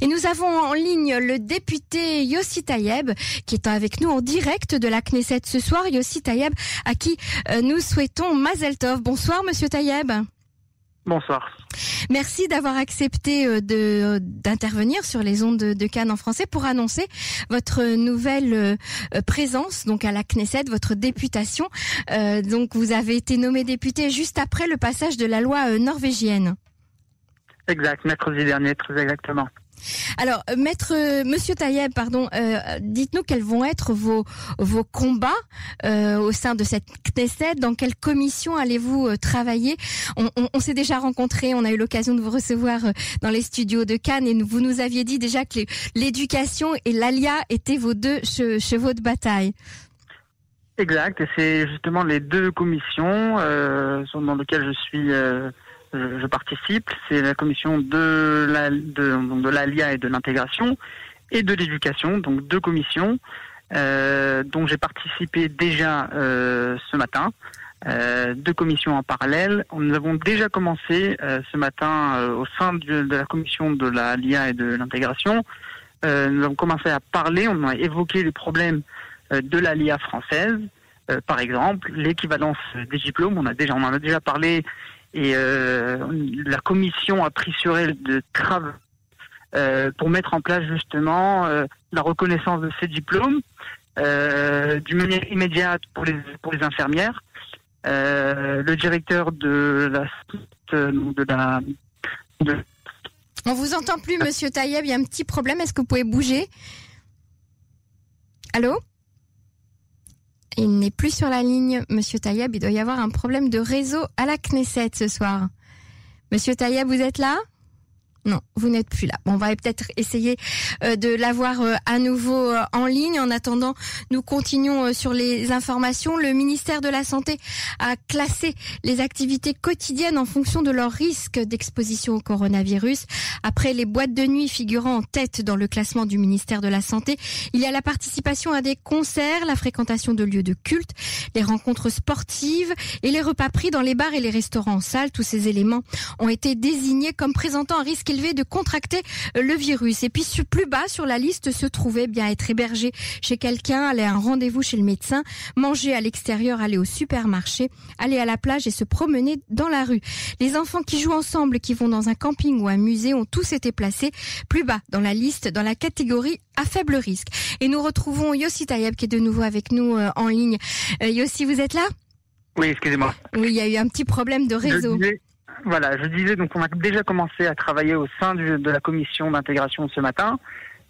Et nous avons en ligne le député Yossi Tayeb qui est avec nous en direct de la Knesset ce soir. Yossi Tayeb à qui euh, nous souhaitons Mazel Tov. Bonsoir Monsieur Tayeb. Bonsoir. Merci d'avoir accepté euh, de d'intervenir sur les ondes de, Cannes en français pour annoncer votre nouvelle euh, présence donc à la Knesset, votre députation. donc vous avez été nommé député juste après le passage de la loi norvégienne. Exact, mercredi dernier, très exactement. Alors, euh, maître, euh, Monsieur Taïeb, pardon, euh, dites-nous quels vont être vos combats au sein de cette Knesset. Dans quelle commission allez-vous travailler? On, s'est déjà rencontrés, on a eu l'occasion de vous recevoir dans les studios de Cannes et vous nous aviez dit déjà que l'éducation et l'ALIA étaient vos deux chevaux de bataille. Exact, c'est justement les deux commissions dans lesquelles je suis je, participe, c'est la commission de la de, de l'ALIA et de l'intégration et de l'éducation, donc deux commissions euh, dont j'ai participé déjà euh, ce matin. Euh, deux commissions en parallèle. Nous avons déjà commencé ce matin au sein de, la commission de la LIA et de l'intégration. Nous avons commencé à parler, on a évoqué les problèmes de la LIA française, par exemple l'équivalence des diplômes. On a déjà, on en a déjà parlé et euh, la commission a pris sur elle de travaux euh, pour mettre en place justement euh, la reconnaissance de ces diplômes d'une manière immédiate pour les pour les infirmières. le directeur de la de la on vous entend plus, Monsieur Taïeb. Il y a un petit problème. Est-ce que vous pouvez bouger? Allô? Il n'est plus sur la ligne, Monsieur Taïeb. Il doit y avoir un problème de réseau à la Knesset ce soir. Monsieur Taïeb, vous êtes là? Non, vous n'êtes plus là. On va peut-être essayer euh, de l'avoir euh, à nouveau euh, en ligne. En attendant, nous continuons sur les informations. Le ministère de la Santé a classé les activités quotidiennes en fonction de leur risque d'exposition au coronavirus. Après les boîtes de nuit figurant en tête dans le classement du ministère de la Santé, il y a la participation à des concerts, la fréquentation de lieux de culte, les rencontres sportives et les repas pris dans les bars et les restaurants en salle. Tous ces éléments ont été désignés comme présentant un risque de contracter euh, le virus. Et puis plus bas sur la liste se trouvait bien être hébergé chez quelqu'un, aller à un rendez-vous chez le médecin, manger à l'extérieur, aller au supermarché, aller à la plage et se promener dans la rue. Les enfants qui jouent ensemble, qui vont dans un camping ou un musée ont tous été placés plus bas dans la liste, dans la catégorie à faible risque. Et nous retrouvons Yossi Tayeb qui est de nouveau avec nous euh, en ligne. Euh, Yossi, vous êtes là? Oui, excusez-moi. Oui, il y a eu un petit problème de réseau. Voilà, je disais, donc on a déjà commencé à travailler au sein de la commission d'intégration ce matin.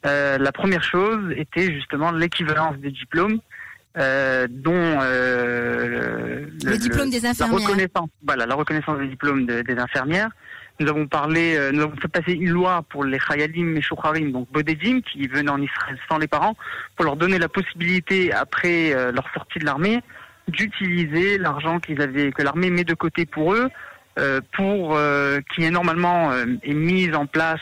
Euh, la première chose était justement l'équivalence des diplômes, euh, dont euh, le, diplôme des infirmières. La reconnaissance, voilà, la reconnaissance des diplômes des infirmières. Nous avons parlé, euh, nous avons fait passer une loi pour les Chayalim et Shoucharim, donc Bodedim, qui venaient en Israël sans les parents, pour leur donner la possibilité, après euh, leur sortie de l'armée, d'utiliser l'argent qu'ils avaient, que l'armée met de côté pour eux, pour euh, qui est normalement euh, est mise en place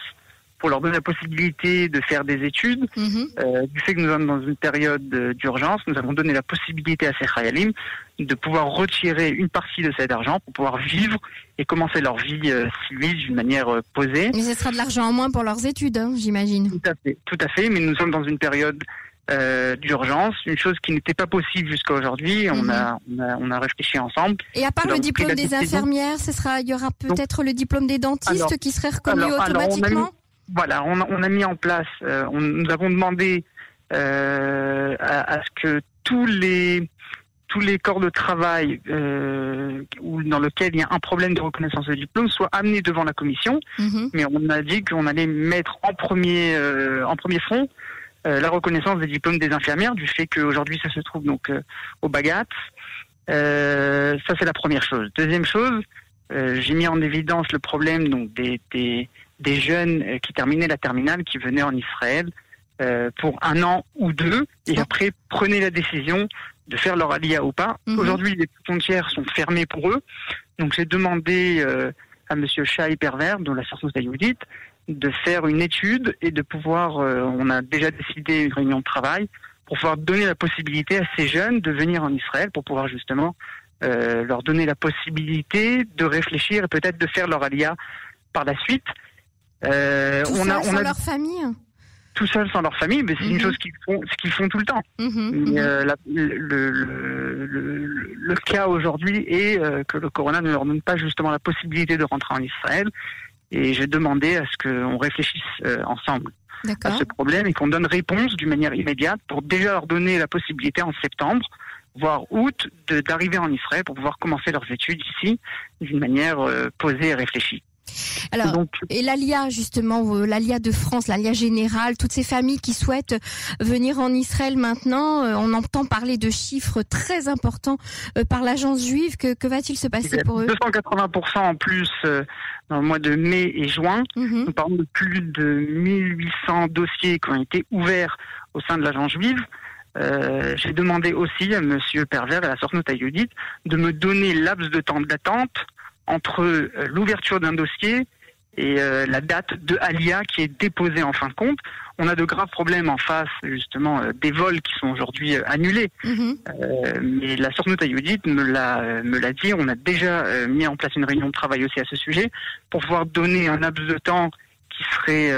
pour leur donner la possibilité de faire des études. Mhm. du fait que nous sommes dans une période d'urgence, nous avons donné la possibilité à ces Khayalim de pouvoir retirer une partie de cet argent pour pouvoir vivre et commencer leur vie civile d'une manière posée. Mais ce sera de l'argent en moins pour leurs études, hein, j'imagine. Tout à fait, tout à fait. Mais nous sommes dans une période euh, d'urgence, une chose qui n'était pas possible jusqu'à aujourd'hui. On, mhm. a, on, a, on a réfléchi ensemble. Et à part le diplôme des infirmières, ce sera, il y aura peut-être le diplôme des dentistes qui serait reconnu automatiquement. voilà, on a, on a mis en place. Euh, nous avons demandé euh, à, ce que tous les tous les corps de travail euh, dans lequel il y a un problème de reconnaissance de diplôme soient amenés devant la commission. Mhm. Mais on a dit qu'on allait mettre en premier euh, en premier fond la reconnaissance des diplômes des infirmières, du fait qu'aujourd'hui ça se trouve donc euh, au Bagat. Euh, ça c'est la première chose. Deuxième chose, j'ai mis en évidence le problème donc des, des, jeunes qui terminaient la terminale, qui venaient en Israël pour un an ou deux, et après prenaient la décision de faire leur alia ou pas. Mhm. Aujourd'hui, les frontières sont fermées pour eux. Donc j'ai demandé à Monsieur Shai Pervers, de la Source Sayoudite, de faire une étude et de pouvoir, euh, on a déjà décidé une réunion de travail pour pouvoir donner la possibilité à ces jeunes de venir en Israël pour pouvoir justement euh, leur donner la possibilité de réfléchir et peut-être de faire leur alia par la suite. Euh, tout on a, on a leur famille? Tout seul sans leur famille, mais c'est une mhm. chose qu'ils font, qu'ils font tout le temps. Mhm, mhm. Euh, le, le, cas aujourd'hui est que le corona ne leur donne pas justement la possibilité de rentrer en Israël. Et j'ai demandé à ce qu'on réfléchisse euh, ensemble à ce problème et qu'on donne réponse d'une manière immédiate pour déjà leur donner la possibilité en septembre, voire août, d'arriver en Israël pour pouvoir commencer leurs études ici d'une manière posée et réfléchie. Alors, et l'ALIA, justement, euh, l'ALIA de France, l'ALIA générale, toutes ces familles qui souhaitent venir en Israël maintenant, euh, on entend parler de chiffres très importants euh, par l'agence juive. Que, que va-t-il se passer pour eux? 280% en plus dans le mois de mai et juin. Mhm. Nous parlons de plus de 1800 dossiers qui ont été ouverts au sein de l'agence juive. j'ai demandé aussi à Monsieur Pervers et à la Sorte Ayudit de me donner laps de temps d'attente entre euh, l'ouverture d'un dossier et euh, la date de Alia qui est déposée en fin de compte. On a de graves problèmes en face justement euh, des vols qui sont aujourd'hui annulés. Mhm. mais la me l'a me l'a dit. On a déjà mis en place une réunion de travail aussi à ce sujet pour pouvoir donner un laps de temps qui serait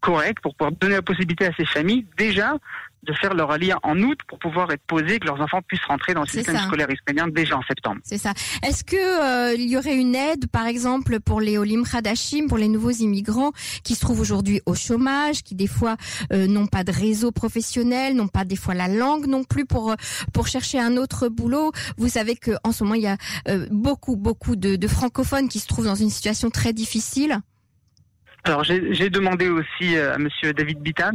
correct pour pouvoir donner la possibilité à ces familles déjà de faire leur allié en août pour pouvoir être posés, que leurs enfants puissent rentrer dans le système scolaire israélien déjà en septembre. C'est ça. Est-ce que euh, il y aurait une aide, par exemple, pour les Olim Khadashim, pour les nouveaux immigrants qui se trouvent aujourd'hui au chômage, qui des fois euh, n'ont pas de réseau professionnel, n'ont pas des fois la langue non plus pour euh, pour chercher un autre boulot? Vous savez que en ce moment il y a beaucoup beaucoup de, de francophones qui se trouvent dans une situation très difficile. Alors j'ai demandé aussi à Monsieur David Bitan,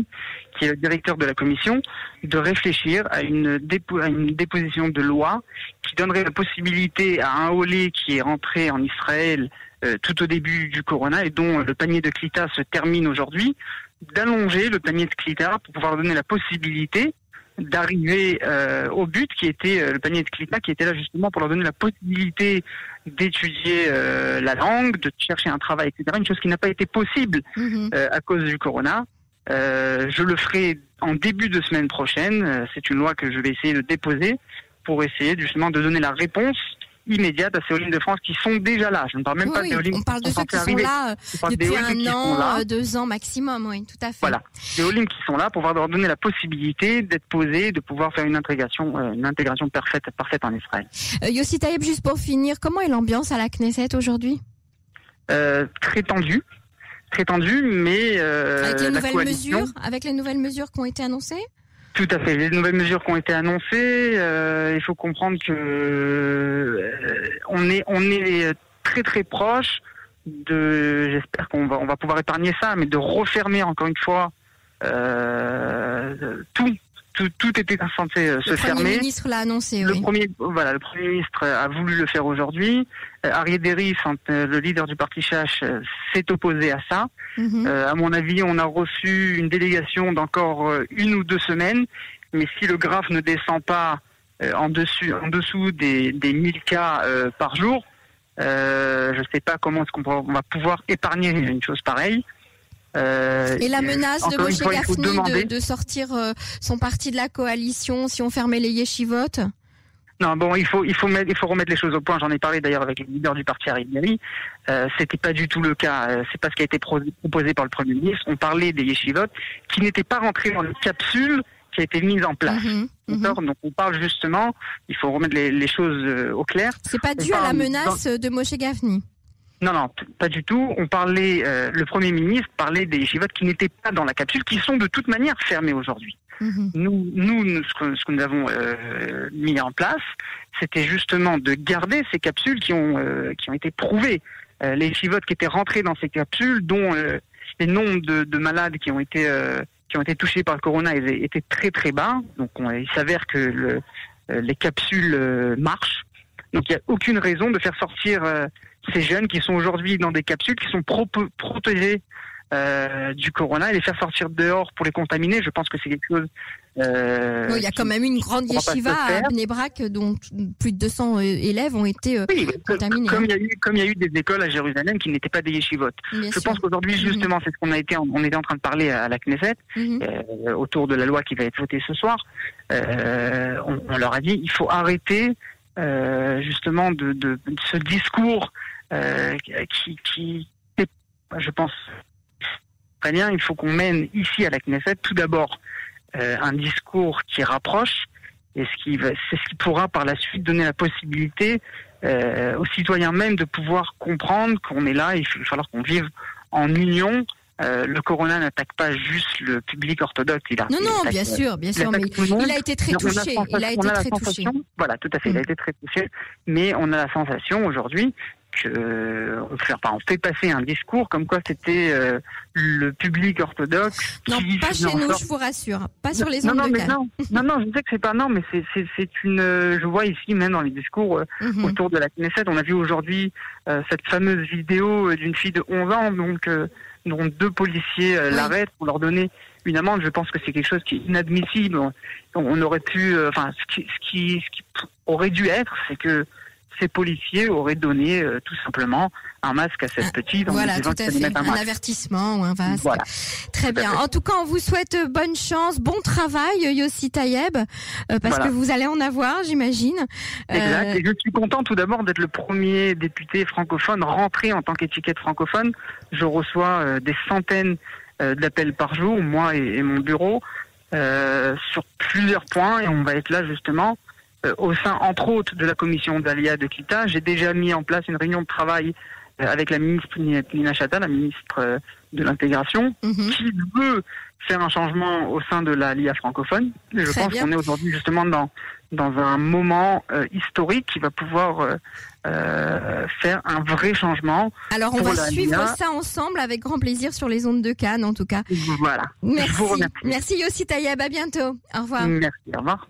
qui est le directeur de la commission, de réfléchir à une, une déposition de loi qui donnerait la possibilité à un holé qui est rentré en Israël euh, tout au début du corona et dont le panier de Klita se termine aujourd'hui, d'allonger le panier de Klita pour pouvoir donner la possibilité d'arriver euh, au but qui était euh, le panier de Klita qui était là justement pour leur donner la possibilité d'étudier euh, la langue, de chercher un travail, etc. Une chose qui n'a pas été possible mhm. euh, à cause du corona. Euh, je le ferai en début de semaine prochaine. C'est une loi que je vais essayer de déposer pour essayer justement de donner la réponse immédiate à ces Olympiques de France qui sont déjà là. Je ne parle même pas des Olympiques On parle de ceux qui sont là euh, depuis un an, euh, deux ans maximum, oui, tout à fait. Voilà, des Olympiques qui sont là pour pouvoir leur donner la possibilité d'être posés, de pouvoir faire une intégration, euh, une intégration parfaite, parfaite en Israël. Yossi Taïeb, juste pour finir, comment est l'ambiance à la Knesset aujourd'hui? Très tendue très tendue, mais avec les nouvelles mesures, avec les nouvelles mesures qui ont été annoncées? Tout à fait. Les nouvelles mesures qui ont été annoncées, euh, il faut comprendre que euh, on est on est très très proche de. J'espère qu'on va on va pouvoir épargner ça, mais de refermer encore une fois euh, tout tout, tout était censé euh, se fermer. Le Premier ministre l'a annoncé. Le premier, voilà, le Premier ministre a voulu le faire aujourd'hui. Euh, Arié Deris, euh, le leader du parti Chache, s'est opposé à ça. Mhm. à mon avis, on a reçu une délégation d'encore une ou deux semaines. Mais si le graphe ne descend pas en, dessus, en dessous des, des 1000 cas par jour, je ne sais pas comment est-ce qu'on va pouvoir épargner une chose pareille. Euh, et la menace de Moshe Gafni de, sortir euh, son parti de la coalition si on fermait les yeshivot? Non, bon, il faut, il faut mettre, il faut remettre les choses au point. J'en ai parlé d'ailleurs avec le leader du parti Aribari. Euh, C'était pas du tout le cas. Euh, c'est pas ce qui a été proposé par le premier ministre. On parlait des yeshivot qui n'étaient pas rentrés dans les capsules qui a été mise en place. Mhm, mhm. Donc on parle justement, il faut remettre les, choses au clair. C'est pas dû à la menace de Moshe Gafni. Non, non, pas du tout. On parlait, euh, le Premier ministre parlait des yeshivot qui n'étaient pas dans la capsule, qui sont de toute manière fermées aujourd'hui. Mhm. Nous, nous, ce que, nous avons euh, mis en place, c'était justement de garder ces capsules qui ont, euh, qui ont été prouvées. les yeshivot qui étaient rentrés dans ces capsules, dont les nombres de, malades qui ont été qui ont été touchés par le corona étaient très très bas. Donc il s'avère que le, les capsules marchent. Donc il n'y a aucune raison de faire sortir ces jeunes qui sont aujourd'hui dans des capsules qui sont protégées euh, du corona et les faire sortir dehors pour les contaminer, je pense que c'est quelque chose. Euh, il y a quand même une grande yeshiva à Bnebrak dont plus de 200 euh, élèves ont été contaminés. Comme il, y a eu, comme il y a eu des écoles à Jérusalem qui n'étaient pas des yeshivot. je pense qu'aujourd'hui, mhm. justement, c'est ce qu'on a été, on était en train de parler à la Knesset mhm. autour de la loi qui va être votée ce soir. On, on, leur a dit, il faut arrêter justement de, de, de ce discours qui, qui, je pense, israélien, il faut qu'on mène ici à la Knesset tout d'abord euh, un discours qui rapproche et ce qui c'est ce qui pourra par la suite donner la possibilité euh, aux citoyens même de pouvoir comprendre qu'on est là, il va falloir qu'on vive en union. Euh, le corona n'attaque pas juste le public orthodoxe. Il a, Non, non, attaque, bien euh, sûr, bien sûr, mais il a été très touché. Il a été très touché. Voilà, tout à fait. Il a Mm. été très touché. Mais on a la sensation aujourd'hui euh, on fait, enfin, on fait passer un discours comme quoi c'était euh, le public orthodoxe. Non, qui pas chez nous, je vous rassure. Pas sur les non, ondes non, de mais Cannes. non, non, non, je sais que c'est pas non, mais c'est une. euh, Je vois ici même dans les discours Mhm. autour de la Knesset, on a vu aujourd'hui euh, cette fameuse vidéo d'une fille de 11 ans, donc dont deux policiers Oui. l'arrêtent pour leur donner une amende. Je pense que c'est quelque chose qui est inadmissible. On, on aurait pu, enfin, ce qui, ce qui, ce qui aurait dû être, c'est que ces policiers auraient donné euh, tout simplement un masque à cette petite en lui Voilà, tout à fait. un avertissement ou un masque. Voilà. Très Tout bien. En tout cas, on vous souhaite euh, bonne chance, bon travail, Yossi Tayeb, euh, parce Voilà. que vous allez en avoir, j'imagine. Exact. Euh, Et je suis content tout d'abord d'être le premier député francophone rentré en tant qu'étiquette francophone. Je reçois euh, des centaines euh, d'appels par jour, moi et, et mon bureau, euh, sur plusieurs points. Et on va être là justement euh, au sein, entre autres, de la commission d'Alia de Kita. J'ai déjà mis en place une réunion de travail euh, avec la ministre Nina- Chata, la ministre euh, de l'intégration, mhm. qui veut faire un changement au sein de la LIA francophone. Et je Très pense qu'on est aujourd'hui justement dans dans un moment euh, historique qui va pouvoir euh, euh, faire un vrai changement. Alors, on pour va la suivre LIA. ça ensemble avec grand plaisir sur les ondes de Cannes, en tout cas. Voilà. Merci. Merci Yossi Tayeb, à bientôt. Au revoir. Merci. Au revoir.